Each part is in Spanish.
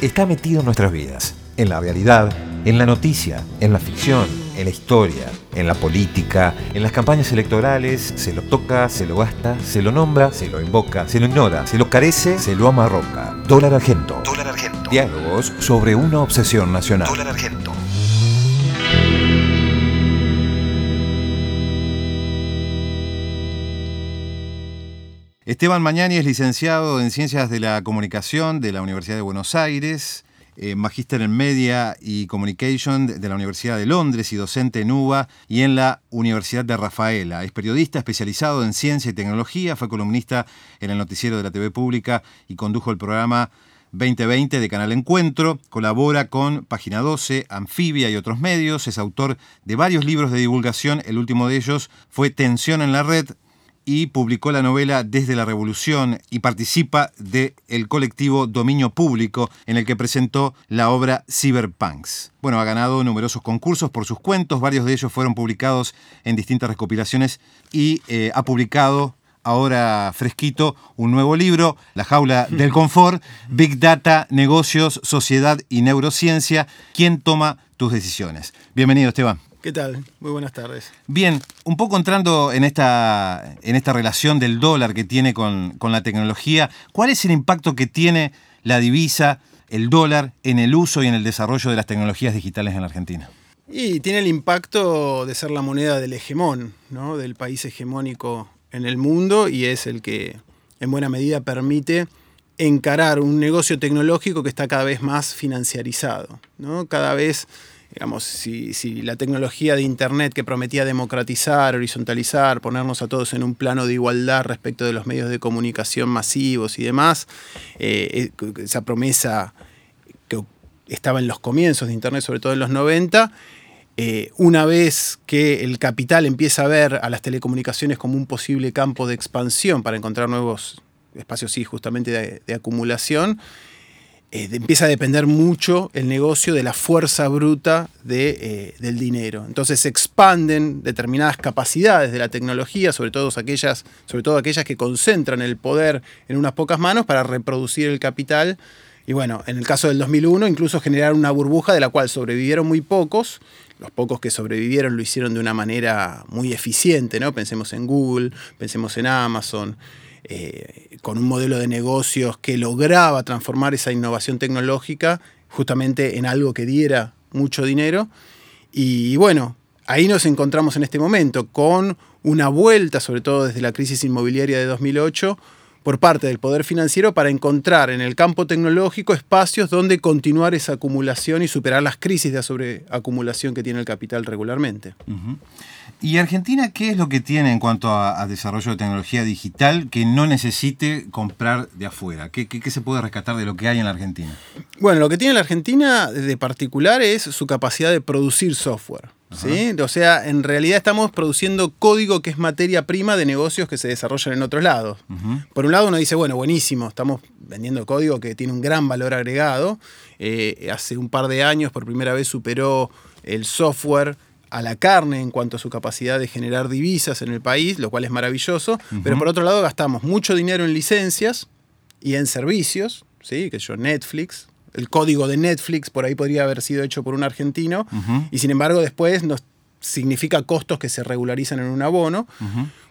está metido en nuestras vidas, en la realidad, en la noticia, en la ficción, en la historia, en la política, en las campañas electorales, se lo toca, se lo gasta, se lo nombra, se lo invoca, se lo ignora, se lo carece, se lo amarroca. Dólar argento. Dólar argento. Diálogos sobre una obsesión nacional. Dólar argento. Esteban Mañani es licenciado en Ciencias de la Comunicación de la Universidad de Buenos Aires, eh, magíster en Media y Communication de la Universidad de Londres y docente en UBA y en la Universidad de Rafaela. Es periodista especializado en ciencia y tecnología, fue columnista en el noticiero de la TV Pública y condujo el programa 2020 de Canal Encuentro, colabora con Página 12, Anfibia y otros medios, es autor de varios libros de divulgación, el último de ellos fue Tensión en la Red, y publicó la novela Desde la Revolución y participa del el colectivo Dominio Público en el que presentó la obra Cyberpunks. Bueno, ha ganado numerosos concursos por sus cuentos, varios de ellos fueron publicados en distintas recopilaciones y eh, ha publicado ahora fresquito un nuevo libro, La jaula del confort, Big Data, negocios, sociedad y neurociencia. ¿Quién toma tus decisiones? Bienvenido, Esteban. ¿Qué tal? Muy buenas tardes. Bien, un poco entrando en esta, en esta relación del dólar que tiene con, con la tecnología, ¿cuál es el impacto que tiene la divisa, el dólar, en el uso y en el desarrollo de las tecnologías digitales en la Argentina? Y tiene el impacto de ser la moneda del hegemón, ¿no? del país hegemónico en el mundo y es el que en buena medida permite encarar un negocio tecnológico que está cada vez más financiarizado. ¿no? Cada vez digamos, si, la tecnología de Internet que prometía democratizar, horizontalizar, ponernos a todos en un plano de igualdad respecto de los medios de comunicación masivos y demás, eh, eh, esa promesa que estaba en los comienzos de Internet, sobre todo en los 90, eh, una vez que el capital empieza a ver a las telecomunicaciones como un posible campo de expansión para encontrar nuevos espacios, justamente de acumulación, eh, empieza a depender mucho el negocio de la fuerza bruta de, eh, del dinero. Entonces se expanden determinadas capacidades de la tecnología, sobre todo, aquellas, sobre todo aquellas que concentran el poder en unas pocas manos para reproducir el capital. Y bueno, en el caso del 2001, incluso generar una burbuja de la cual sobrevivieron muy pocos. Los pocos que sobrevivieron lo hicieron de una manera muy eficiente, ¿no? Pensemos en Google, pensemos en Amazon. Eh, con un modelo de negocios que lograba transformar esa innovación tecnológica justamente en algo que diera mucho dinero. Y bueno, ahí nos encontramos en este momento con una vuelta, sobre todo desde la crisis inmobiliaria de 2008, por parte del poder financiero para encontrar en el campo tecnológico espacios donde continuar esa acumulación y superar las crisis de sobreacumulación que tiene el capital regularmente. ¿Y Argentina qué es lo que tiene en cuanto a, desarrollo de tecnología digital que no necesite comprar de afuera? ¿Qué, se puede rescatar de lo que hay en la Argentina? Bueno, lo que tiene la Argentina de particular es su capacidad de producir software. ¿Sí? O sea, en realidad estamos produciendo código que es materia prima de negocios que se desarrollan en otros lados. Por un lado uno dice, bueno, buenísimo, estamos vendiendo código que tiene un gran valor agregado. Eh, hace un par de años por primera vez superó el software a la carne en cuanto a su capacidad de generar divisas en el país, lo cual es maravilloso, pero por otro lado gastamos mucho dinero en licencias y en servicios, ¿sí? que yo Netflix, el código de Netflix por ahí podría haber sido hecho por un argentino, y sin embargo después nos significa costos que se regularizan en un abono,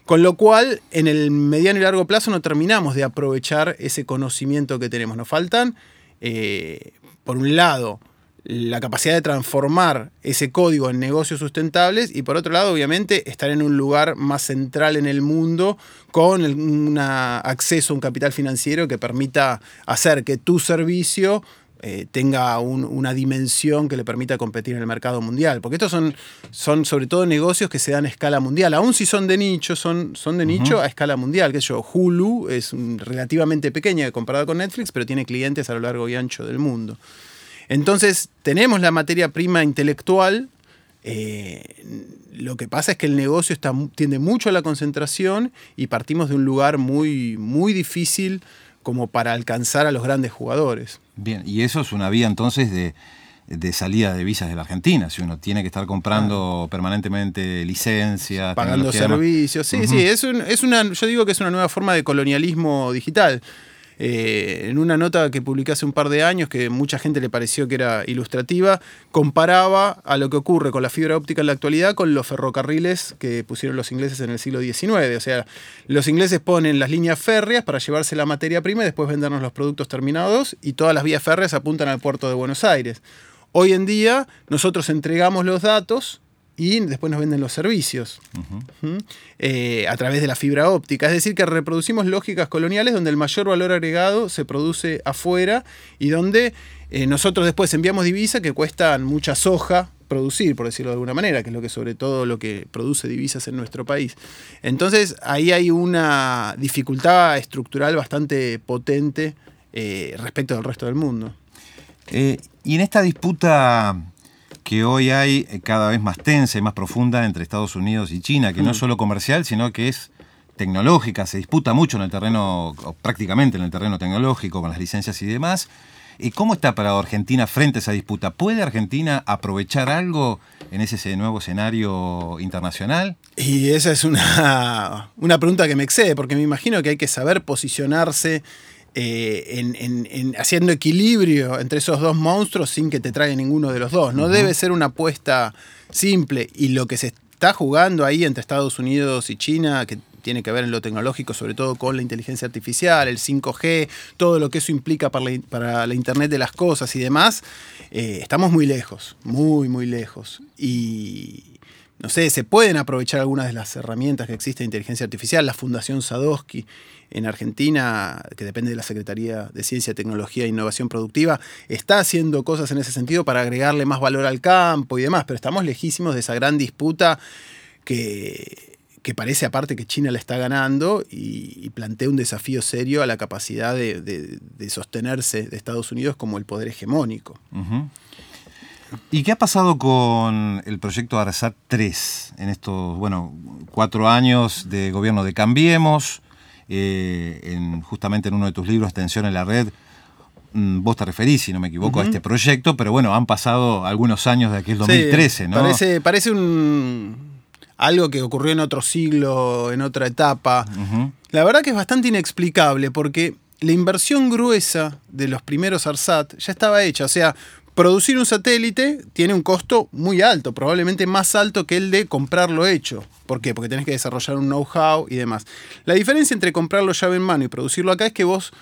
con lo cual en el mediano y largo plazo no terminamos de aprovechar ese conocimiento que tenemos. Nos faltan, eh, por un lado, la capacidad de transformar ese código en negocios sustentables y por otro lado, obviamente, estar en un lugar más central en el mundo con un acceso a un capital financiero que permita hacer que tu servicio eh, tenga una dimensión que le permita competir en el mercado mundial. Porque estos son, son sobre todo negocios que se dan a escala mundial. Aún si son de nicho, son, son de nicho a escala mundial. Que yo, Hulu es relativamente pequeña comparada con Netflix, pero tiene clientes a lo largo y ancho del mundo. Entonces, tenemos la materia prima intelectual. Eh, lo que pasa es que el negocio está, tiende mucho a la concentración y partimos de un lugar muy, muy difícil como para alcanzar a los grandes jugadores. Bien, y eso es una vía entonces de, salida de visas de la Argentina, si uno tiene que estar comprando permanentemente licencias. Pagando servicios, sí, sí, es, es, una, yo digo que es una nueva forma de colonialismo digital. Eh, en una nota que publiqué hace un par de años, que mucha gente le pareció que era ilustrativa, comparaba a lo que ocurre con la fibra óptica en la actualidad con los ferrocarriles que pusieron los ingleses en el siglo XIX. O sea, los ingleses ponen las líneas férreas para llevarse la materia prima y después vendernos los productos terminados y todas las vías férreas apuntan al puerto de Buenos Aires. Hoy en día nosotros entregamos los datos y después nos venden los servicios eh, a través de la fibra óptica. Es decir, que reproducimos lógicas coloniales donde el mayor valor agregado se produce afuera y donde eh, nosotros después enviamos divisas que cuestan mucha soja producir, por decirlo de alguna manera, que es lo que sobre todo lo que produce divisas en nuestro país. Entonces ahí hay una dificultad estructural bastante potente eh, respecto del resto del mundo. y en esta disputa que hoy hay eh, cada vez más tensa y más profunda entre Estados Unidos y China, que no es mm. solo comercial, sino que es tecnológica, se disputa mucho en el terreno, prácticamente en el terreno tecnológico, con las licencias y demás. ¿Y cómo está para Argentina frente a esa disputa? ¿Puede Argentina aprovechar algo en ese nuevo escenario internacional? Y esa es una, una pregunta que me excede, porque me imagino que hay que saber posicionarse eh, en, haciendo equilibrio entre esos dos monstruos sin que te traiga ninguno de los dos. No debe ser una apuesta simple. Y lo que se está jugando ahí entre Estados Unidos y China, que tiene que ver en lo tecnológico, sobre todo con la inteligencia artificial, el 5G, todo lo que eso implica para la, Internet de las cosas y demás, eh, estamos muy lejos, muy, muy lejos. Y no sé, se pueden aprovechar algunas de las herramientas que existen de inteligencia artificial, la Fundación Sadowski en Argentina, que depende de la Secretaría de Ciencia, Tecnología e Innovación Productiva, está haciendo cosas en ese sentido para agregarle más valor al campo y demás, pero estamos lejísimos de esa gran disputa que, que parece aparte que China la está ganando y, plantea un desafío serio a la capacidad de, sostenerse de Estados Unidos como el poder hegemónico. ¿Y qué ha pasado con el proyecto ARSAT 3 en estos, bueno, cuatro años de gobierno de Cambiemos? Eh, en, justamente en uno de tus libros, Tensión en la Red, mm, vos te referís, si no me equivoco, a este proyecto, pero bueno, han pasado algunos años de aquel 2013, ¿no? Parece, parece un, algo que ocurrió en otro siglo, en otra etapa. La verdad que es bastante inexplicable porque la inversión gruesa de los primeros ARSAT ya estaba hecha. O sea, producir un satélite tiene un costo muy alto, probablemente más alto que el de comprarlo hecho. ¿Por qué? Porque tenés que desarrollar un know-how y demás. La diferencia entre comprarlo llave en mano y producirlo acá es que vos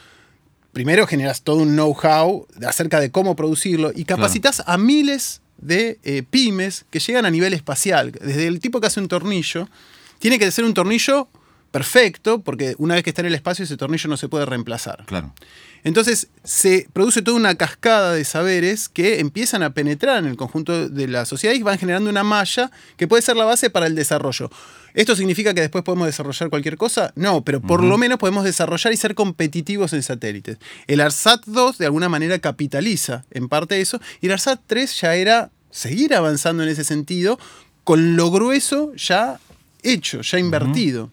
primero generas todo un know-how acerca de cómo producirlo y capacitas a miles de eh, pymes que llegan a nivel espacial. Desde el tipo que hace un tornillo, tiene que ser un tornillo perfecto, porque una vez que está en el espacio ese tornillo no se puede reemplazar. Claro. Entonces se produce toda una cascada de saberes que empiezan a penetrar en el conjunto de la sociedad y van generando una malla que puede ser la base para el desarrollo. ¿Esto significa que después podemos desarrollar cualquier cosa? No, pero por lo menos podemos desarrollar y ser competitivos en satélites. El ARSAT 2 de alguna manera capitaliza en parte eso y el ARSAT 3 ya era seguir avanzando en ese sentido con lo grueso ya hecho, ya invertido.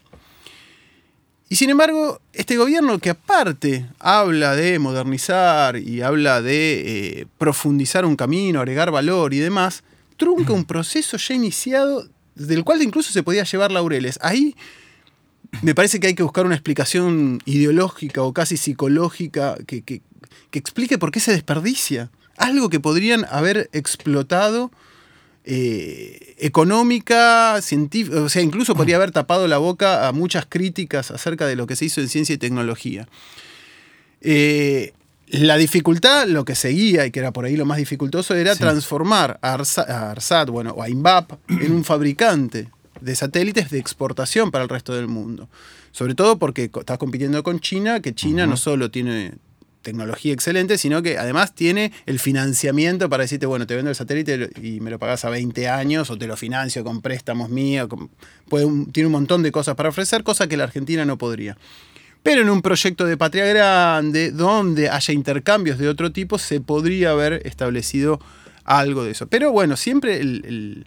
Y sin embargo, este gobierno que aparte habla de modernizar y habla de eh, profundizar un camino, agregar valor y demás, trunca un proceso ya iniciado del cual incluso se podía llevar laureles. Ahí me parece que hay que buscar una explicación ideológica o casi psicológica que, que explique por qué se desperdicia. Algo que podrían haber explotado eh, económica, científica, o sea, incluso podría haber tapado la boca a muchas críticas acerca de lo que se hizo en ciencia y tecnología. Eh, la dificultad, lo que seguía y que era por ahí lo más dificultoso, era transformar a, Arsat, bueno, o a INVAP en un fabricante de satélites de exportación para el resto del mundo. Sobre todo porque estás compitiendo con China, que China no solo tiene tecnología excelente, sino que además tiene el financiamiento para decirte, bueno, te vendo el satélite y me lo pagas a 20 años o te lo financio con préstamos míos, tiene un montón de cosas para ofrecer, cosa que la Argentina no podría. Pero en un proyecto de patria grande, donde haya intercambios de otro tipo, se podría haber establecido algo de eso. Pero bueno, siempre el,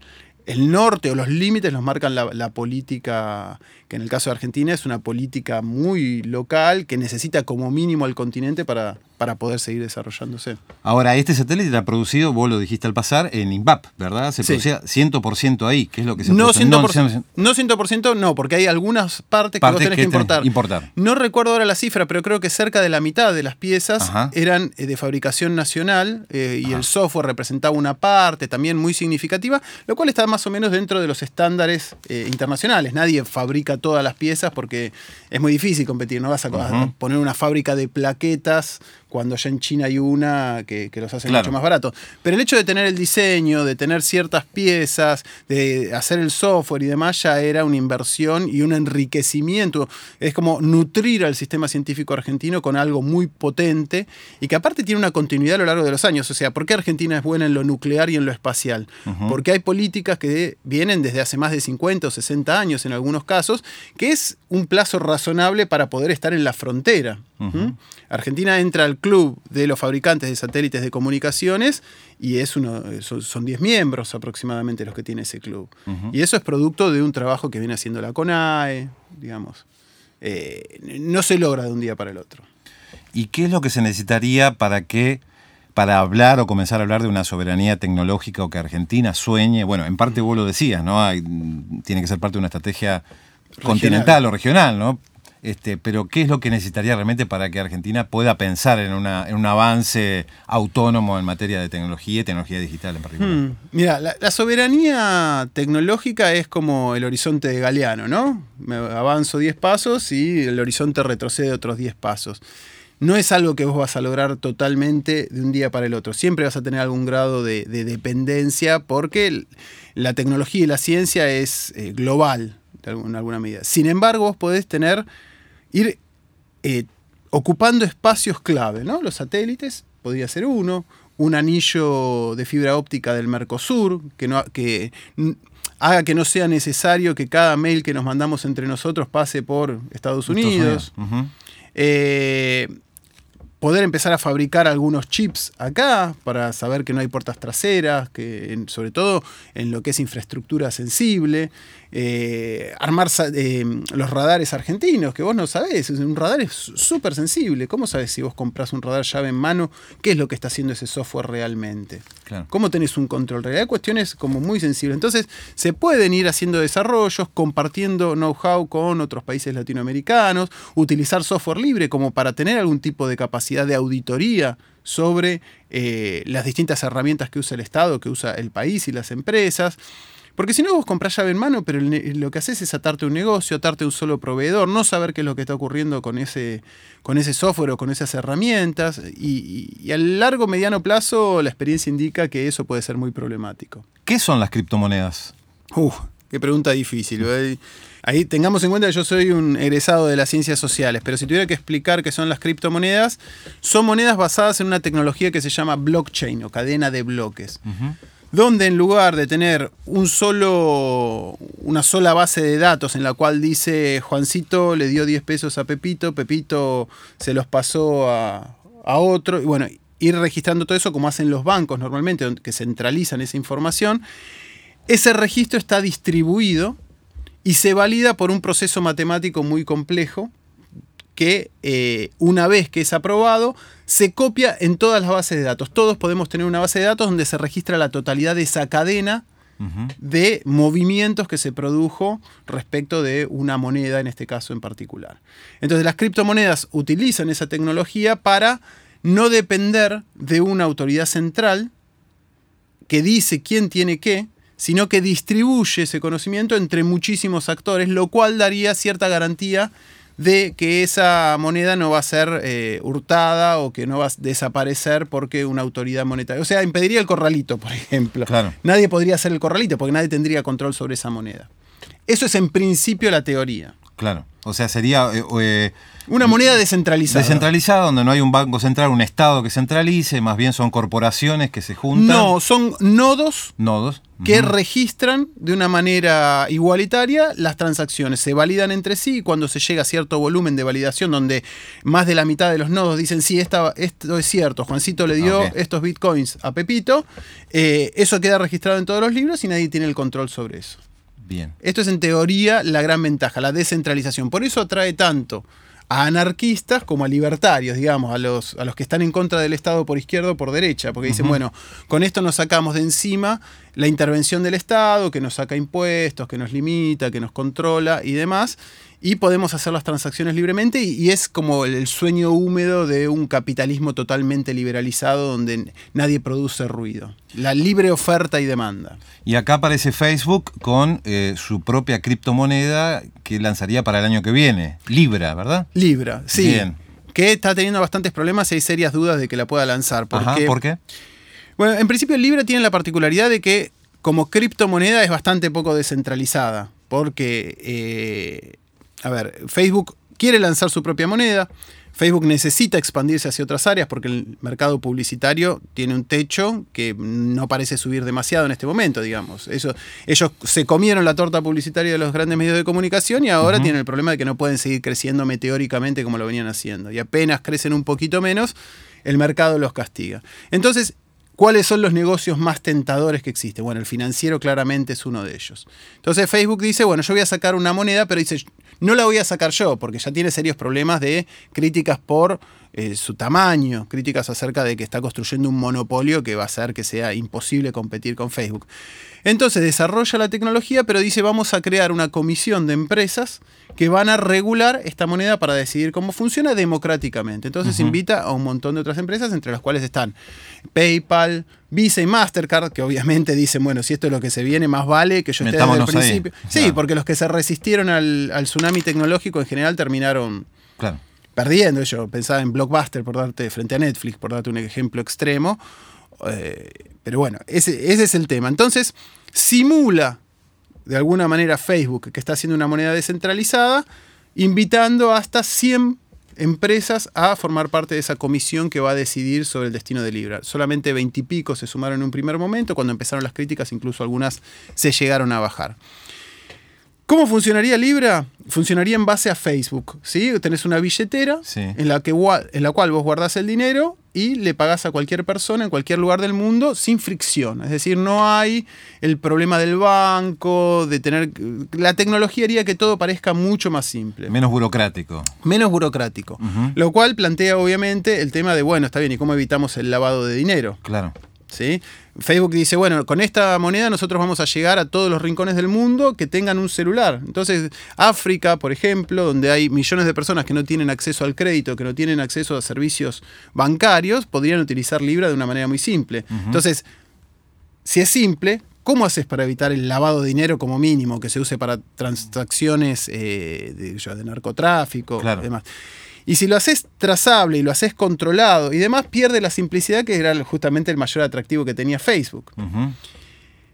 norte o los límites los marcan la, política que en el caso de Argentina es una política muy local que necesita como mínimo al continente para, para poder seguir desarrollándose. Ahora, este satélite está producido, vos lo dijiste al pasar, en INVAP, ¿verdad? Se producía 100% ahí, ¿qué es lo que se no 100%, no 100%, no, porque hay algunas partes que vos tenés que, importar. importar. No recuerdo ahora la cifra, pero creo que cerca de la mitad de las piezas eran eh, de fabricación nacional eh, y el software representaba una parte también muy significativa, lo cual está más o menos dentro de los estándares eh, internacionales. Nadie fabrica todas las piezas porque es muy difícil competir, no vas a poner una fábrica de plaquetas cuando ya en China hay una que, los hace mucho más barato. Pero el hecho de tener el diseño, de tener ciertas piezas, de hacer el software y demás, ya era una inversión y un enriquecimiento. Es como nutrir al sistema científico argentino con algo muy potente y que aparte tiene una continuidad a lo largo de los años. O sea, ¿por qué Argentina es buena en lo nuclear y en lo espacial? Porque hay políticas que vienen desde hace más de 50 o 60 años en algunos casos, que es un plazo razonable para poder estar en la frontera. Argentina entra al club de los fabricantes de satélites de comunicaciones y es uno, son 10 miembros aproximadamente los que tiene ese club. Y eso es producto de un trabajo que viene haciendo la CONAE, digamos. Eh, no se logra de un día para el otro. ¿Y qué es lo que se necesitaría para que para hablar o comenzar a hablar de una soberanía tecnológica o que Argentina sueñe, bueno, en parte vos lo decías, ¿no? tiene que ser parte de una estrategia continental o regional, ¿no? Este, pero ¿qué es lo que necesitaría realmente para que Argentina pueda pensar en, un avance autónomo en materia de tecnología y tecnología digital en particular? Hmm. Mira, la, soberanía tecnológica es como el horizonte de Galeano, ¿no? Me avanzo 10 pasos y el horizonte retrocede otros 10 pasos. No es algo que vos vas a lograr totalmente de un día para el otro. Siempre vas a tener algún grado de, dependencia porque la tecnología y la ciencia es eh, global en alguna medida. Sin embargo, vos podés tener ir eh, ocupando espacios clave, ¿no? Los satélites, podría ser uno, un anillo de fibra óptica del Mercosur, que, no, que haga que no sea necesario que cada mail que nos mandamos entre nosotros pase por Estados Unidos. Eh, poder empezar a fabricar algunos chips acá para saber que no hay puertas traseras, que sobre todo en lo que es infraestructura sensible. Eh, armar eh, los radares argentinos, que vos no sabés, un radar es súper sensible. ¿Cómo sabes si vos compras un radar llave en mano, qué es lo que está haciendo ese software realmente? ¿Cómo tenés un control real? Hay cuestiones como muy sensibles. Entonces, se pueden ir haciendo desarrollos, compartiendo know-how con otros países latinoamericanos, utilizar software libre como para tener algún tipo de capacidad de auditoría sobre eh, las distintas herramientas que usa el Estado, que usa el país y las empresas. Porque si no, vos comprás llave en mano, pero lo que haces es atarte un negocio, atarte un solo proveedor, no saber qué es lo que está ocurriendo con ese, con ese software o con esas herramientas. Y, a largo, mediano plazo, la experiencia indica que eso puede ser muy problemático. ¿Qué son las criptomonedas? Uf, qué pregunta difícil. Ahí tengamos en cuenta que yo soy un egresado de las ciencias sociales, pero si tuviera que explicar qué son las criptomonedas, son monedas basadas en una tecnología que se llama blockchain o cadena de bloques donde en lugar de tener un solo, una sola base de datos en la cual dice Juancito le dio 10 pesos a Pepito, Pepito se los pasó a, otro, y bueno, ir registrando todo eso como hacen los bancos normalmente, que centralizan esa información, ese registro está distribuido y se valida por un proceso matemático muy complejo que eh, una vez que es aprobado, se copia en todas las bases de datos. Todos podemos tener una base de datos donde se registra la totalidad de esa cadena de movimientos que se produjo respecto de una moneda, en este caso en particular. Entonces las criptomonedas utilizan esa tecnología para no depender de una autoridad central que dice quién tiene qué, sino que distribuye ese conocimiento entre muchísimos actores, lo cual daría cierta garantía de que esa moneda no va a ser eh, hurtada o que no va a desaparecer porque una autoridad monetaria. O sea, impediría el corralito, por ejemplo. Nadie podría hacer el corralito porque nadie tendría control sobre esa moneda. Eso es en principio la teoría. Claro. O sea, sería... Eh, eh, una moneda descentralizada. Descentralizada, donde no hay un banco central, un Estado que centralice, más bien son corporaciones que se juntan. No, son nodos. Nodos. Que registran de una manera igualitaria las transacciones. Se validan entre sí y cuando se llega a cierto volumen de validación, donde más de la mitad de los nodos dicen, sí, esto es cierto, Juancito le dio estos bitcoins a Pepito, eh, eso queda registrado en todos los libros y nadie tiene el control sobre eso. Bien. Esto es en teoría la gran ventaja, la descentralización. Por eso atrae tanto a anarquistas como a libertarios, digamos, a los, a los que están en contra del Estado por izquierda o por derecha, porque dicen, bueno, con esto nos sacamos de encima la intervención del Estado, que nos saca impuestos, que nos limita, que nos controla y demás, y podemos hacer las transacciones libremente y, es como el, sueño húmedo de un capitalismo totalmente liberalizado donde nadie produce ruido. La libre oferta y demanda. Y acá aparece Facebook con eh, su propia criptomoneda que lanzaría para el año que viene, Libra, ¿verdad? Libra, sí. Que está teniendo bastantes problemas y hay serias dudas de que la pueda lanzar. Porque, ¿Por qué? Bueno, en principio Libra tiene la particularidad de que como criptomoneda es bastante poco descentralizada, porque eh, a ver, Facebook quiere lanzar su propia moneda. Facebook necesita expandirse hacia otras áreas porque el mercado publicitario tiene un techo que no parece subir demasiado en este momento, digamos. Eso, ellos se comieron la torta publicitaria de los grandes medios de comunicación y ahora tienen el problema de que no pueden seguir creciendo meteóricamente como lo venían haciendo. Y apenas crecen un poquito menos, el mercado los castiga. Entonces, ¿Cuáles son los negocios más tentadores que existen? Bueno, el financiero claramente es uno de ellos. Entonces Facebook dice, bueno, yo voy a sacar una moneda, pero dice, no la voy a sacar yo, porque ya tiene serios problemas de críticas por eh, su tamaño, críticas acerca de que está construyendo un monopolio que va a hacer que sea imposible competir con Facebook. Entonces desarrolla la tecnología, pero dice vamos a crear una comisión de empresas que van a regular esta moneda para decidir cómo funciona democráticamente. Entonces invita a un montón de otras empresas, entre las cuales están PayPal, Visa y Mastercard, que obviamente dicen, bueno, si esto es lo que se viene, más vale que yo esté desde el principio. Sí, porque los que se resistieron al, tsunami tecnológico en general terminaron perdiendo. Yo pensaba en Blockbuster por darte frente a Netflix, por darte un ejemplo extremo. Eh, pero bueno, ese, ese es el tema. Entonces, simula de alguna manera Facebook, que está haciendo una moneda descentralizada, invitando hasta 100 empresas a formar parte de esa comisión que va a decidir sobre el destino de Libra. Solamente 20 y pico se sumaron en un primer momento, cuando empezaron las críticas incluso algunas se llegaron a bajar. ¿Cómo funcionaría Libra? Funcionaría en base a Facebook. ¿sí? Tenés una billetera en, la que, en la cual vos guardás el dinero y le pagás a cualquier persona en cualquier lugar del mundo sin fricción. Es decir, no hay el problema del banco, de tener... La tecnología haría que todo parezca mucho más simple. Menos burocrático. Menos burocrático. Lo cual plantea obviamente el tema de, bueno, está bien, ¿y cómo evitamos el lavado de dinero? Claro. ¿Sí? Facebook dice, bueno, con esta moneda nosotros vamos a llegar a todos los rincones del mundo que tengan un celular. Entonces, África, por ejemplo, donde hay millones de personas que no tienen acceso al crédito, que no tienen acceso a servicios bancarios, podrían utilizar Libra de una manera muy simple. Entonces, si es simple, ¿cómo haces para evitar el lavado de dinero como mínimo que se use para transacciones eh, de, narcotráfico y demás? Y si lo haces trazable y lo haces controlado y demás, pierde la simplicidad que era justamente el mayor atractivo que tenía Facebook.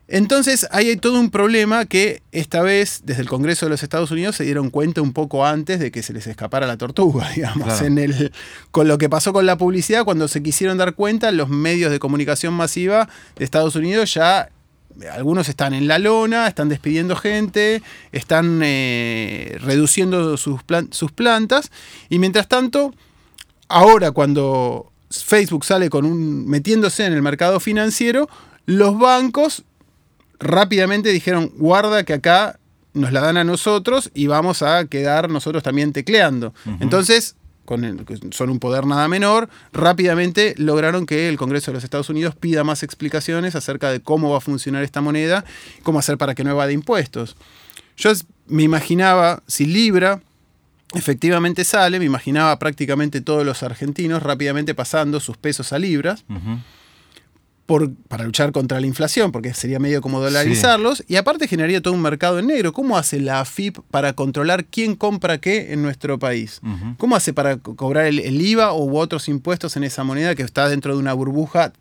Entonces ahí hay todo un problema que esta vez desde el Congreso de los Estados Unidos se dieron cuenta un poco antes de que se les escapara la tortuga, digamos, en el, con lo que pasó con la publicidad, cuando se quisieron dar cuenta, los medios de comunicación masiva de Estados Unidos ya algunos están en la lona, están despidiendo gente, están eh, reduciendo sus, sus plantas. Y mientras tanto, ahora cuando Facebook sale con un. metiéndose en el mercado financiero, los bancos rápidamente dijeron: guarda que acá nos la dan a nosotros y vamos a quedar nosotros también tecleando. Entonces son un poder nada menor, rápidamente lograron que el Congreso de los Estados Unidos pida más explicaciones acerca de cómo va a funcionar esta moneda, cómo hacer para que no evade impuestos. Yo me imaginaba, si Libra efectivamente sale, me imaginaba prácticamente todos los argentinos rápidamente pasando sus pesos a libras para luchar contra la inflación, porque sería medio como dolarizarlos, y aparte generaría todo un mercado en negro. ¿Cómo hace la AFIP para controlar quién compra qué en nuestro país? ¿Cómo hace para cobrar el, IVA u otros impuestos en esa moneda que está dentro de una burbuja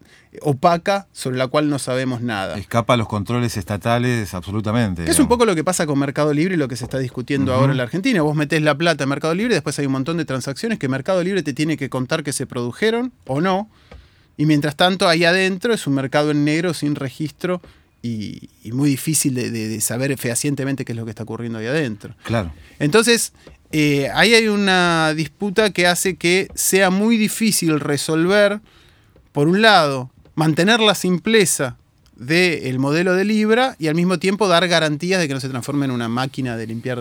opaca sobre la cual no sabemos nada? Escapa a los controles estatales absolutamente. es un poco lo que pasa con Mercado Libre y lo que se está discutiendo ahora en la Argentina. Vos metés la plata en Mercado Libre y después hay un montón de transacciones que Mercado Libre te tiene que contar que se produjeron o no y mientras tanto, ahí adentro es un mercado en negro sin registro y, muy difícil de, saber fehacientemente qué es lo que está ocurriendo ahí adentro. Claro. Entonces, eh, ahí hay una disputa que hace que sea muy difícil resolver, por un lado, mantener la simpleza del modelo de Libra y al mismo tiempo dar garantías de que no se transforme en una máquina de limpiar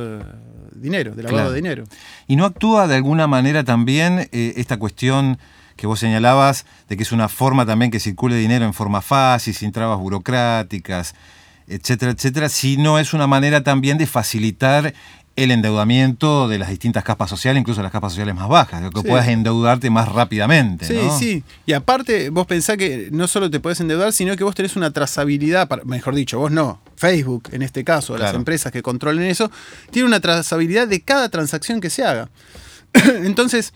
dinero, de lavado de dinero. ¿Y no actúa de alguna manera también eh, esta cuestión que vos señalabas de que es una forma también que circule dinero en forma fácil, sin trabas burocráticas, etcétera, etcétera, si no es una manera también de facilitar el endeudamiento de las distintas capas sociales, incluso las capas sociales más bajas, que puedas endeudarte más rápidamente. Sí, sí. Y aparte, vos pensás que no solo te puedes endeudar, sino que vos tenés una trazabilidad, mejor dicho, vos no, Facebook en este caso, las empresas que controlen eso, tiene una trazabilidad de cada transacción que se haga. Entonces,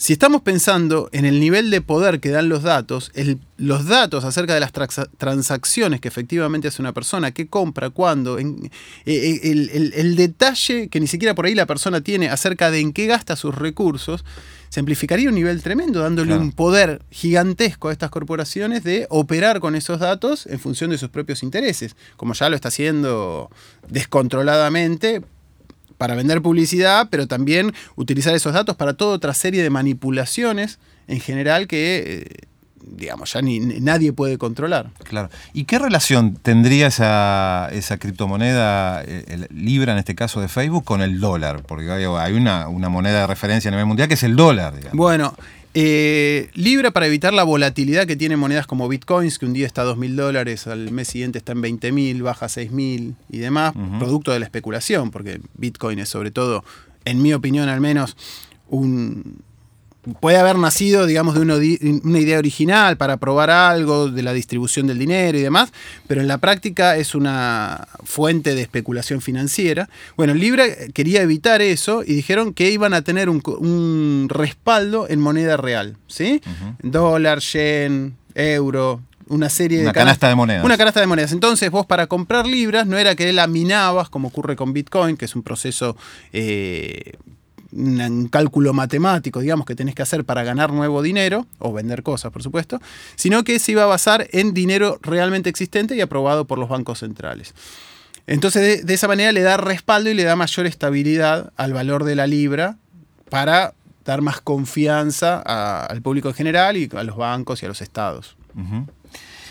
si estamos pensando en el nivel de poder que dan los datos, los datos acerca de las transacciones que efectivamente hace una persona, qué compra, cuándo, en, eh, eh, el, detalle que ni siquiera por ahí la persona tiene acerca de en qué gasta sus recursos, se amplificaría un nivel tremendo, dándole un poder gigantesco a estas corporaciones de operar con esos datos en función de sus propios intereses, como ya lo está haciendo descontroladamente para vender publicidad, pero también utilizar esos datos para toda otra serie de manipulaciones en general que, eh, digamos, ya ni, nadie puede controlar. Claro. ¿Y qué relación tendría esa, esa criptomoneda, eh, el Libra en este caso de Facebook, con el dólar? Porque hay una, una moneda de referencia a nivel mundial que es el dólar. Digamos. Bueno, eh, Libra para evitar la volatilidad que tienen monedas como Bitcoins, que un día está a 2.000 dólares, al mes siguiente está en 20.000, baja a 6.000 y demás, producto de la especulación, porque Bitcoin es sobre todo, en mi opinión al menos, un, puede haber nacido, digamos, de una idea original para probar algo de la distribución del dinero y demás, pero en la práctica es una fuente de especulación financiera. Bueno, Libra quería evitar eso y dijeron que iban a tener un, respaldo en moneda real, ¿sí? Dólar, yen, euro, una serie de... Una canasta de monedas. Una canasta de monedas. Entonces vos para comprar libras no era que la minabas como ocurre con Bitcoin, que es un proceso eh, un cálculo matemático, digamos, que tenés que hacer para ganar nuevo dinero, o vender cosas, por supuesto, sino que se iba a basar en dinero realmente existente y aprobado por los bancos centrales. Entonces, de, esa manera le da respaldo y le da mayor estabilidad al valor de la libra para dar más confianza al público en general y a los bancos y a los estados.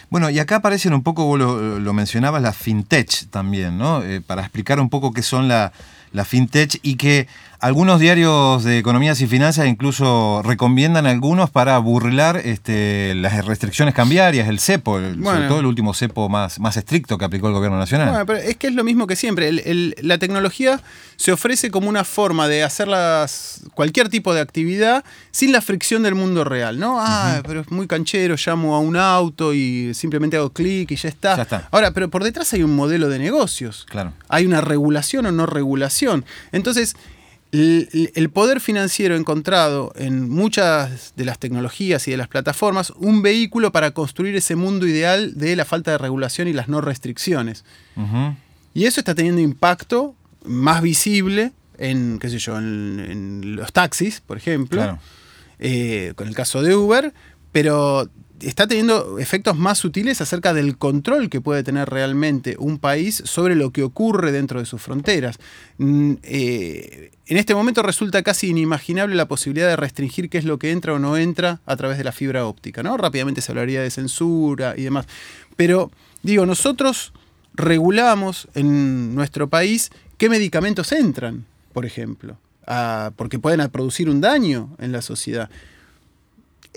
Bueno, y acá aparecen un poco, vos lo, mencionabas, las fintech también, ¿no? Eh, para explicar un poco qué son la, la fintech y que algunos diarios de economías y finanzas incluso recomiendan algunos para burlar este, las restricciones cambiarias, el cepo, sobre todo el último cepo más, más estricto que aplicó el gobierno nacional. Bueno, pero es que es lo mismo que siempre. la tecnología se ofrece como una forma de hacer cualquier tipo de actividad sin la fricción del mundo real, ¿no? Ah, pero es muy canchero, llamo a un auto y simplemente hago clic y ya está. ya está. Ahora, pero por detrás hay un modelo de negocios. Claro. Hay una regulación o no regulación. Entonces, el poder financiero encontrado en muchas de las tecnologías y de las plataformas un vehículo para construir ese mundo ideal de la falta de regulación y las no restricciones. Y eso está teniendo impacto más visible en, qué sé yo, en, los taxis, por ejemplo, eh, con el caso de Uber, pero está teniendo efectos más sutiles acerca del control que puede tener realmente un país sobre lo que ocurre dentro de sus fronteras. Mm, eh, en este momento resulta casi inimaginable la posibilidad de restringir qué es lo que entra o no entra a través de la fibra óptica, ¿no? Rápidamente se hablaría de censura y demás. Pero, digo, nosotros regulamos en nuestro país qué medicamentos entran, por ejemplo, porque pueden producir un daño en la sociedad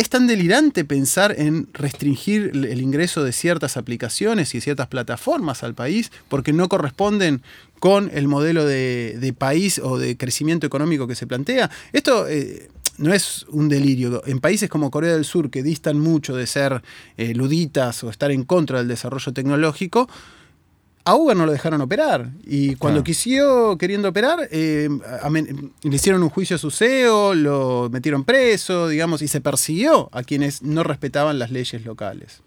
es tan delirante pensar en restringir el ingreso de ciertas aplicaciones y ciertas plataformas al país porque no corresponden con el modelo de, país o de crecimiento económico que se plantea. Esto eh, no es un delirio. En países como Corea del Sur, que distan mucho de ser eh, luditas o estar en contra del desarrollo tecnológico, a Uber no lo dejaron operar. Y cuando quisió queriendo operar, eh, le hicieron un juicio a su CEO, lo metieron preso, digamos, y se persiguió a quienes no respetaban las leyes locales.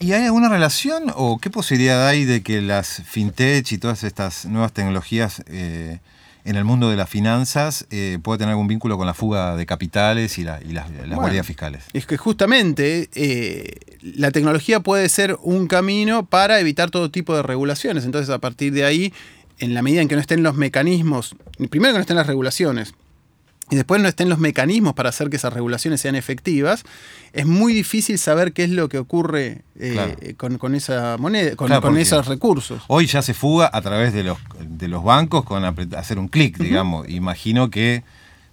¿Y hay alguna relación o qué posibilidad hay de que las fintech y todas estas nuevas tecnologías eh, en el mundo de las finanzas eh, puede tener algún vínculo con la fuga de capitales y, las, guardias fiscales. Es que justamente eh, la tecnología puede ser un camino para evitar todo tipo de regulaciones. Entonces, a partir de ahí, en la medida en que no estén los mecanismos, primero que no estén las regulaciones, y después no estén los mecanismos para hacer que esas regulaciones sean efectivas, es muy difícil saber qué es lo que ocurre eh, con, esa moneda, con, esos recursos. Hoy ya se fuga a través de los, de los bancos con hacer un clic, digamos. Imagino que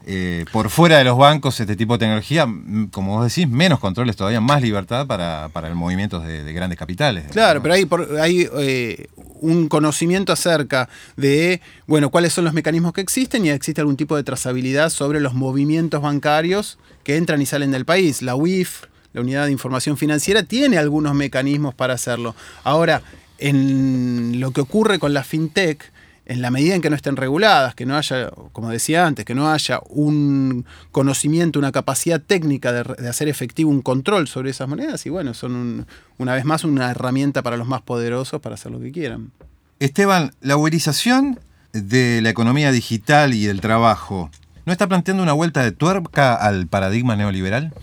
eh, por fuera de los bancos este tipo de tecnología, como vos decís, menos controles todavía, más libertad para, para el movimiento de, grandes capitales. Claro, pero hay, hay eh, un conocimiento acerca de, bueno, cuáles son los mecanismos que existen y existe algún tipo de trazabilidad sobre los movimientos bancarios que entran y salen del país. La UIF, la Unidad de Información Financiera, tiene algunos mecanismos para hacerlo. Ahora, en lo que ocurre con la FinTech, en la medida en que no estén reguladas, que no haya, como decía antes, que no haya un conocimiento, una capacidad técnica de, hacer efectivo un control sobre esas monedas, y bueno, son una vez más una herramienta para los más poderosos para hacer lo que quieran. Esteban, la uberización de la economía digital y el trabajo, ¿no está planteando una vuelta de tuerca al paradigma neoliberal?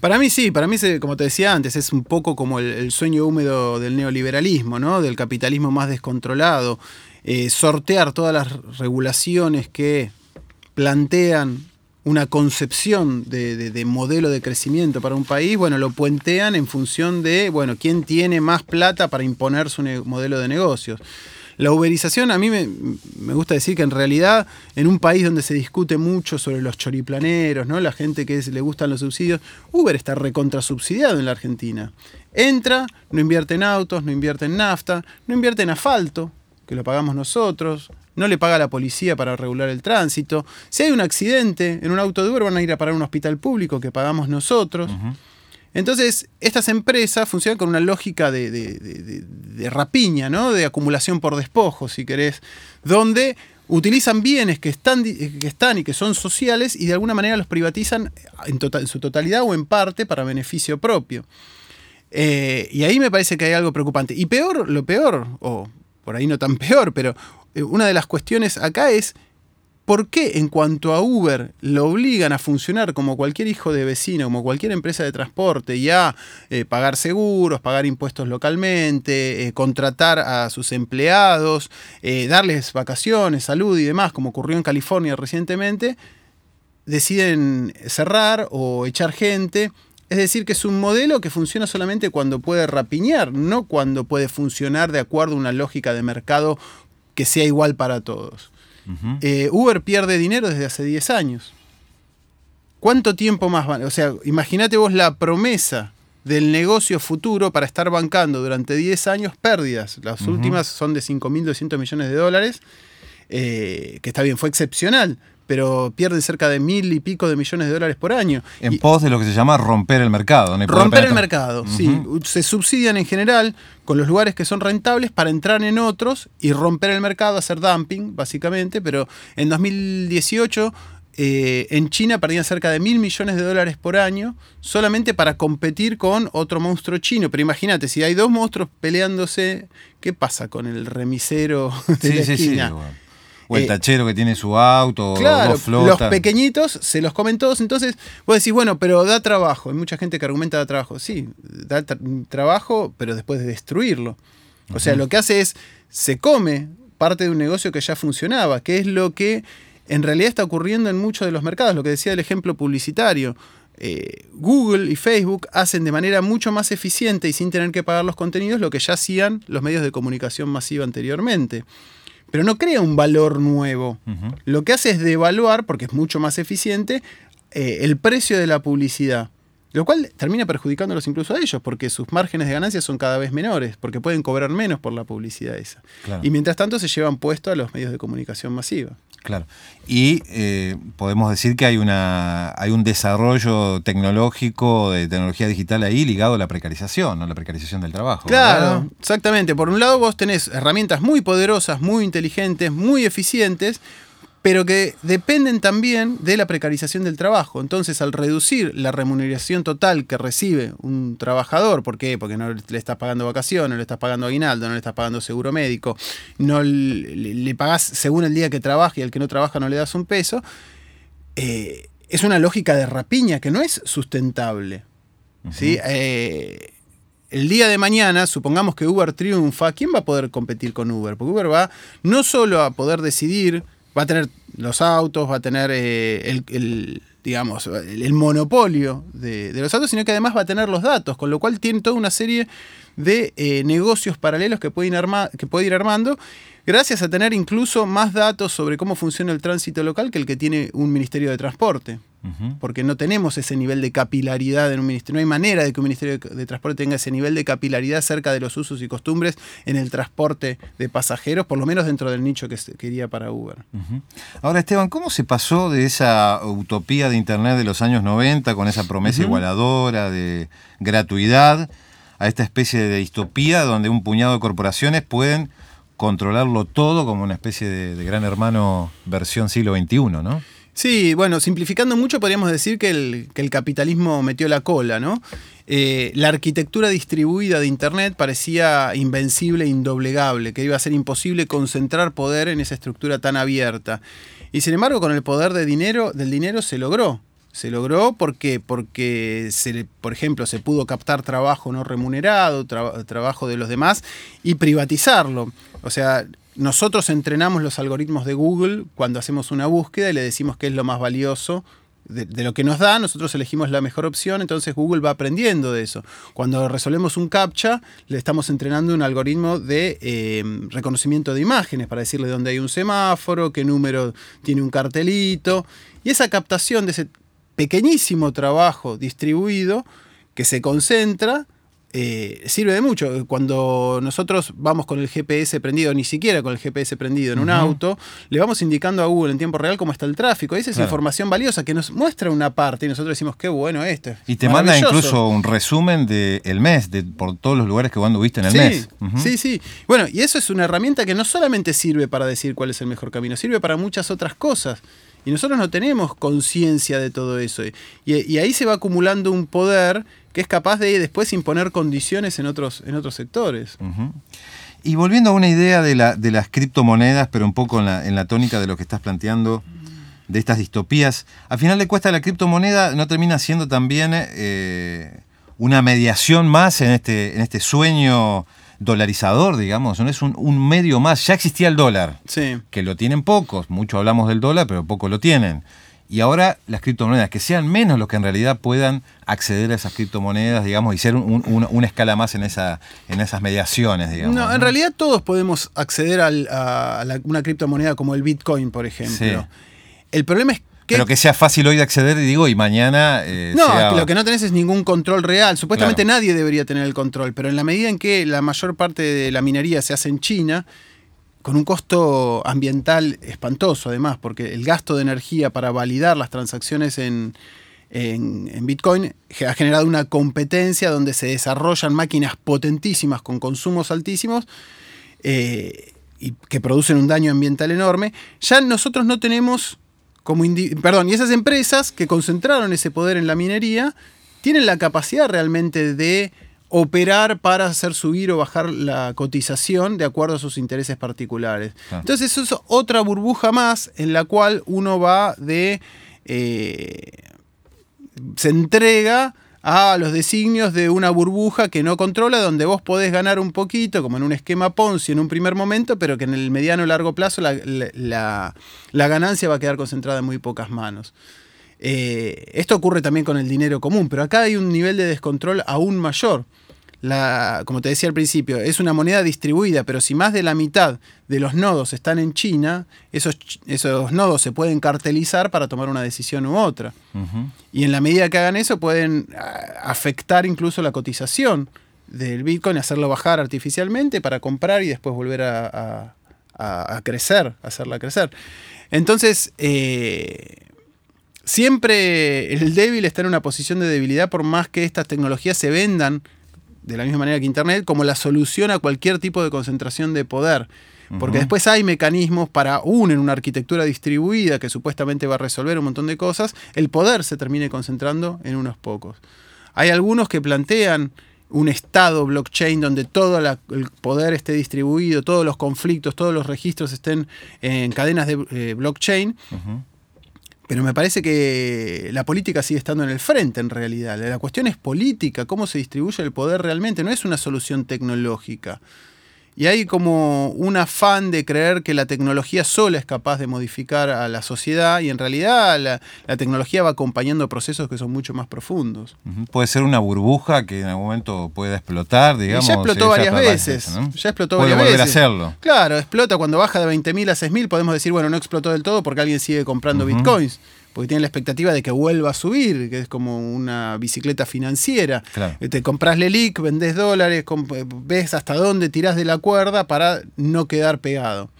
Para mí sí, para mí, como te decía antes, es un poco como el, el sueño húmedo del neoliberalismo, ¿no? del capitalismo más descontrolado. Eh, sortear todas las regulaciones que plantean una concepción de, modelo de crecimiento para un país, bueno, lo puentean en función de, bueno, quién tiene más plata para imponer su modelo de negocios. La uberización, a mí me, gusta decir que en realidad en un país donde se discute mucho sobre los choriplaneros, ¿no? la gente que le gustan los subsidios, Uber está recontrasubsidiado en la Argentina. Entra, no invierte en autos, no invierte en nafta, no invierte en asfalto, que lo pagamos nosotros, no le paga la policía para regular el tránsito. Si hay un accidente en un auto de Uber, van a ir a parar a un hospital público que pagamos nosotros. Entonces, estas empresas funcionan con una lógica de, rapiña, ¿no? de acumulación por despojo, si querés, donde utilizan bienes que están, que están y que son sociales y de alguna manera los privatizan en, tota-, su totalidad o en parte para beneficio propio. Eh, y ahí me parece que hay algo preocupante. Y peor, lo peor, o por ahí no tan peor, pero eh, una de las cuestiones acá es ¿Por qué en cuanto a Uber lo obligan a funcionar como cualquier hijo de vecino, como cualquier empresa de transporte y a eh, pagar seguros, pagar impuestos localmente, eh, contratar a sus empleados, darles vacaciones, salud y demás, como ocurrió en California recientemente, deciden cerrar o echar gente es decir, que es un modelo que funciona solamente cuando puede rapiñar, no cuando puede funcionar de acuerdo a una lógica de mercado que sea igual para todos. Eh, Uber pierde dinero desde hace 10 años. ¿Cuánto tiempo más van? O sea, imagínate vos la promesa del negocio futuro para estar bancando durante 10 años pérdidas. Las últimas son de 5.200 millones de dólares, eh, que está bien, fue excepcional, pero pierden cerca de mil y pico de millones de dólares por año. En pos de lo que se llama romper el mercado. ¿no? Romper el mercado, sí. Se subsidian en general con los lugares que son rentables para entrar en otros y romper el mercado, hacer dumping, básicamente, pero en 2018 eh, en China perdían cerca de mil millones de dólares por año solamente para competir con otro monstruo chino. Pero imagínate, si hay dos monstruos peleándose, ¿qué pasa con el remisero de la esquina? O el eh, tachero que tiene su auto, claro, Los pequeñitos se los comen todos, entonces vos decís, bueno, pero da trabajo. Hay mucha gente que argumenta da trabajo. Sí, da trabajo, pero después de destruirlo. O sea, lo que hace es, se come parte de un negocio que ya funcionaba, que es lo que en realidad está ocurriendo en muchos de los mercados, lo que decía el ejemplo publicitario. Eh, Google y Facebook hacen de manera mucho más eficiente y sin tener que pagar los contenidos lo que ya hacían los medios de comunicación masiva anteriormente pero no crea un valor nuevo. Lo que hace es devaluar, porque es mucho más eficiente, eh, el precio de la publicidad. Lo cual termina perjudicándolos incluso a ellos, porque sus márgenes de ganancia son cada vez menores, porque pueden cobrar menos por la publicidad esa. Y mientras tanto se llevan puesto a los medios de comunicación masiva. Claro. Y eh, podemos decir que hay, una, hay un desarrollo tecnológico de tecnología digital ahí ligado a la precarización, ¿no? la precarización del trabajo. Claro, exactamente. Por un lado vos tenés herramientas muy poderosas, muy inteligentes, muy eficientes, pero que dependen también de la precarización del trabajo. Entonces, al reducir la remuneración total que recibe un trabajador, ¿por qué? Porque no le estás pagando vacaciones, no le estás pagando aguinaldo, no le estás pagando seguro médico, no le, pagás según el día que trabaja y al que no trabaja no le das un peso, eh, es una lógica de rapiña que no es sustentable. ¿sí? Eh, el día de mañana, supongamos que Uber triunfa, ¿quién va a poder competir con Uber? Porque Uber va no solo a poder decidir va a tener los autos, va a tener eh, el, digamos, el, monopolio de, los autos, sino que además va a tener los datos, con lo cual tiene toda una serie de eh, negocios paralelos que puede, que puede ir armando gracias a tener incluso más datos sobre cómo funciona el tránsito local que el que tiene un Ministerio de Transporte. Porque no tenemos ese nivel de capilaridad en un ministerio. No hay manera de que un Ministerio de Transporte tenga ese nivel de capilaridad cerca de los usos y costumbres en el transporte de pasajeros, por lo menos dentro del nicho que quería para Uber. Ahora, Esteban, ¿cómo se pasó de esa utopía de Internet de los años 90 con esa promesa igualadora de gratuidad a esta especie de distopía donde un puñado de corporaciones pueden controlarlo todo como una especie de, gran hermano versión siglo XXI, ¿no? Sí, bueno, simplificando mucho podríamos decir que el, capitalismo metió la cola, ¿no? Eh, la arquitectura distribuida de Internet parecía invencible e indoblegable, que iba a ser imposible concentrar poder en esa estructura tan abierta. Y sin embargo, con el poder de dinero, del dinero se logró. Se logró porque, porque se, por ejemplo, se pudo captar trabajo no remunerado, trabajo de los demás, y privatizarlo. O sea, nosotros entrenamos los algoritmos de Google cuando hacemos una búsqueda y le decimos qué es lo más valioso de, lo que nos da, nosotros elegimos la mejor opción, entonces Google va aprendiendo de eso. Cuando resolvemos un captcha, le estamos entrenando un algoritmo de eh, reconocimiento de imágenes para decirle dónde hay un semáforo, qué número tiene un cartelito. Y esa captación de ese pequeñísimo trabajo distribuido que se concentra eh, sirve de mucho. Cuando nosotros vamos con el GPS prendido, ni siquiera con el GPS prendido en un auto, le vamos indicando a Google en tiempo real cómo está el tráfico. Esa es información valiosa que nos muestra una parte y nosotros decimos qué bueno esto. Y te manda incluso un resumen del mes, de, por todos los lugares que vos viste en el mes. Sí, sí. Bueno, y eso es una herramienta que no solamente sirve para decir cuál es el mejor camino, sirve para muchas otras cosas. Y nosotros no tenemos conciencia de todo eso. Y, ahí se va acumulando un poder que es capaz de después imponer condiciones en otros, en otros sectores. Y volviendo a una idea de, las criptomonedas, pero un poco en la, tónica de lo que estás planteando, de estas distopías, al final de cuesta la criptomoneda no termina siendo también eh, una mediación más en este, en este sueño dolarizador, digamos, no es un, medio más. Ya existía el dólar, que lo tienen pocos, mucho hablamos del dólar, pero pocos lo tienen. Y ahora las criptomonedas, que sean menos los que en realidad puedan acceder a esas criptomonedas, digamos, y ser una escala más en, esa, en esas mediaciones, digamos. No, en realidad todos podemos acceder a una criptomoneda como el Bitcoin, por ejemplo. El problema es pero que sea fácil hoy de acceder, digo, y mañana. Eh, no, lo que no tenés es ningún control real. Supuestamente nadie debería tener el control, pero en la medida en que la mayor parte de la minería se hace en China, con un costo ambiental espantoso, además, porque el gasto de energía para validar las transacciones en, Bitcoin ha generado una competencia donde se desarrollan máquinas potentísimas con consumos altísimos. Eh, y que producen un daño ambiental enorme, ya nosotros no tenemos perdón, y esas empresas que concentraron ese poder en la minería tienen la capacidad realmente de operar para hacer subir o bajar la cotización de acuerdo a sus intereses particulares. Entonces eso es otra burbuja más en la cual uno va de... Eh, se entrega a los designios de una burbuja que no controla, donde vos podés ganar un poquito, como en un esquema Ponzi en un primer momento, pero que en el mediano o largo plazo la, ganancia va a quedar concentrada en muy pocas manos. Eh, esto ocurre también con el dinero común, pero acá hay un nivel de descontrol aún mayor como te decía al principio, es una moneda distribuida, pero si más de la mitad de los nodos están en China, esos, esos nodos se pueden cartelizar para tomar una decisión u otra. Y en la medida que hagan eso, pueden afectar incluso la cotización del Bitcoin, hacerlo bajar artificialmente para comprar y después volver a, crecer, hacerla crecer. Entonces, eh, siempre el débil está en una posición de debilidad por más que estas tecnologías se vendan de la misma manera que Internet, como la solución a cualquier tipo de concentración de poder. Porque después hay mecanismos para, uno, en una arquitectura distribuida que supuestamente va a resolver un montón de cosas, el poder se termine concentrando en unos pocos. Hay algunos que plantean un estado blockchain donde todo el poder esté distribuido, todos los conflictos, todos los registros estén en cadenas de eh, blockchain. Pero me parece que la política sigue estando en el frente en realidad. La cuestión es política, cómo se distribuye el poder realmente, no es una solución tecnológica. Y hay como un afán de creer que la tecnología sola es capaz de modificar a la sociedad y en realidad la, tecnología va acompañando procesos que son mucho más profundos. Puede ser una burbuja que en algún momento pueda explotar, digamos. ya explotó varias veces. Ya explotó Puede volver a hacerlo. Claro, explota cuando baja de 20.000 a 6.000, podemos decir, bueno, no explotó del todo porque alguien sigue comprando bitcoins porque tiene la expectativa de que vuelva a subir, que es como una bicicleta financiera. Eh, te compras Lelic, vendés dólares, ves hasta dónde tirás de la cuerda para no quedar pegado.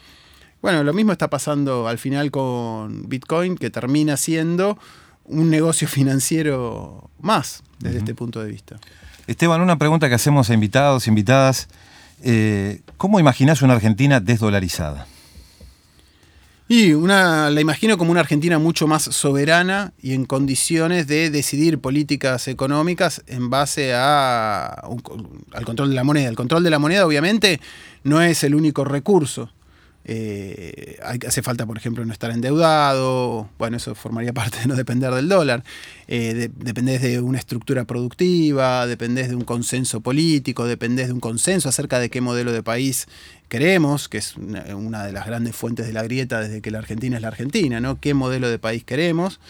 Bueno, lo mismo está pasando al final con Bitcoin, que termina siendo un negocio financiero más desde este punto de vista. Esteban, una pregunta que hacemos a invitados, invitadas. Eh, ¿Cómo imaginás una Argentina desdolarizada? Y una, la imagino como una Argentina mucho más soberana y en condiciones de decidir políticas económicas en base a, al control de la moneda. El control de la moneda obviamente no es el único recurso. Eh, hace falta, por ejemplo, no estar endeudado, bueno, eso formaría parte de no depender del dólar. Eh, dependés de una estructura productiva, dependés de un consenso político, dependés de un consenso acerca de qué modelo de país queremos, que es una, de las grandes fuentes de la grieta desde que la Argentina es la Argentina, ¿no? ¿Qué modelo de país queremos?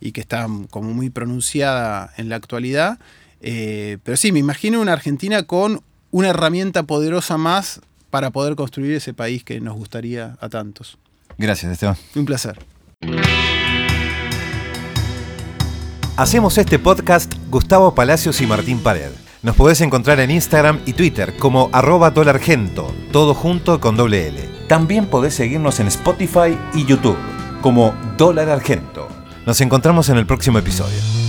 Y que está como muy pronunciada en la actualidad. Eh, pero sí, me imagino una Argentina con una herramienta poderosa más para poder construir ese país que nos gustaría a tantos. Gracias, Esteban. Un placer. Hacemos este podcast Gustavo Palacios y Martín Pared. Nos podés encontrar en Instagram y Twitter como arroba dolargento, todo junto con doble L. También podés seguirnos en Spotify y YouTube como Dólar Argento. Nos encontramos en el próximo episodio.